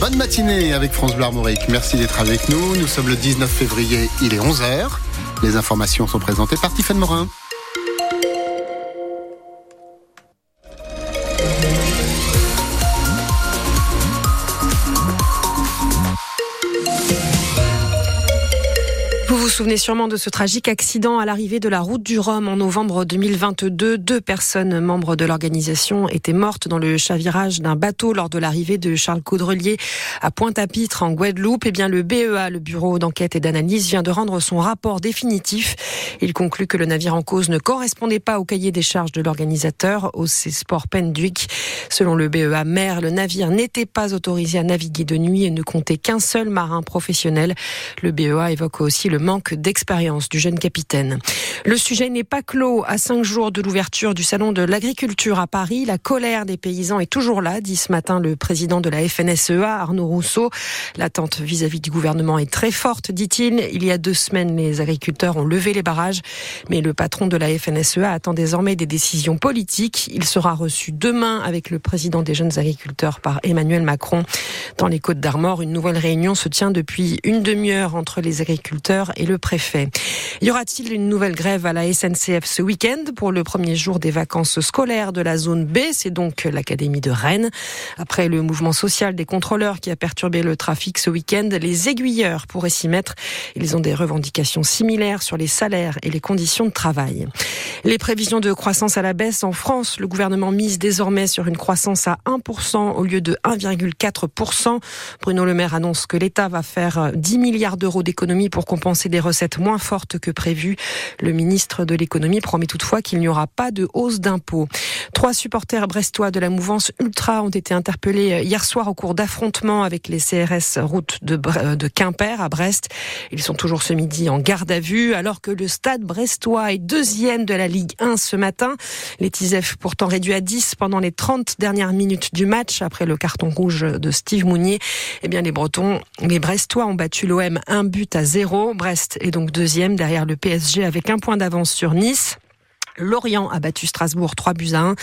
bonne matinée avec France Bleu. Merci d'être avec nous. Nous sommes le 19 février, il est 11h. Les informations sont présentées par Tiffaine Morin. Vous vous souvenez sûrement de ce tragique accident à l'arrivée de la route du Rhum en novembre 2022. Deux personnes membres de l'organisation étaient mortes dans le chavirage d'un bateau lors de l'arrivée de Charles Caudrelier à Pointe-à-Pitre en Guadeloupe. Eh bien, le BEA, le Bureau d'enquête et d'analyse, vient de rendre son rapport définitif. Il conclut que le navire en cause ne correspondait pas au cahier des charges de l'organisateur, au Sport Penduic. Selon le BEA mer, le navire n'était pas autorisé à naviguer de nuit et ne comptait qu'un seul marin professionnel. Le BEA évoque aussi le manque d'expérience du jeune capitaine. Le sujet n'est pas clos. À cinq jours de l'ouverture du salon de l'agriculture à Paris, la colère des paysans est toujours là, dit ce matin le président de la FNSEA, Arnaud Rousseau. L'attente vis-à-vis du gouvernement est très forte, dit-il. Il y a deux semaines, les agriculteurs ont levé les barrages, mais le patron de la FNSEA attend désormais des décisions politiques. Il sera reçu demain avec le président des jeunes agriculteurs par Emmanuel Macron. Dans les Côtes d'Armor, une nouvelle réunion se tient depuis une demi-heure entre les agriculteurs et le préfet. Y aura-t-il une nouvelle grève à la SNCF ce week-end pour le premier jour des vacances scolaires de la zone B? C'est donc l'Académie de Rennes. Après le mouvement social des contrôleurs qui a perturbé le trafic ce week-end, les aiguilleurs pourraient s'y mettre. Ils ont des revendications similaires sur les salaires et les conditions de travail. Les prévisions de croissance à la baisse en France, le gouvernement mise désormais sur une croissance à 1% au lieu de 1,4%. Bruno Le Maire annonce que l'État va faire 10 milliards d'euros d'économies pour compenser des recettes moins fortes que prévues. Le ministre de l'économie promet toutefois qu'il n'y aura pas de hausse d'impôts. Trois supporters brestois de la mouvance Ultra ont été interpellés hier soir au cours d'affrontements avec les CRS route de, de Quimper à Brest. Ils sont toujours ce midi en garde à vue alors que le stade brestois est deuxième de la Ligue 1 ce matin. Les Tisef pourtant réduits à 10 pendant les 30 dernières minutes du match après le carton rouge de Steve Mounier. Eh bien les Bretons, les Brestois ont battu l'OM un but à zéro. Brest est donc deuxième derrière le PSG avec un point d'avance sur Nice. Lorient a battu Strasbourg 3 buts à 1.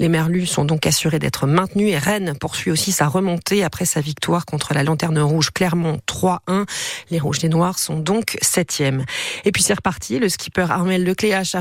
Les Merlus sont donc assurés d'être maintenus et Rennes poursuit aussi sa remontée après sa victoire contre la Lanterne Rouge Clermont 3-1. Les Rouges des Noirs sont donc septième. Et puis c'est reparti. Le skipper Armel Lecléache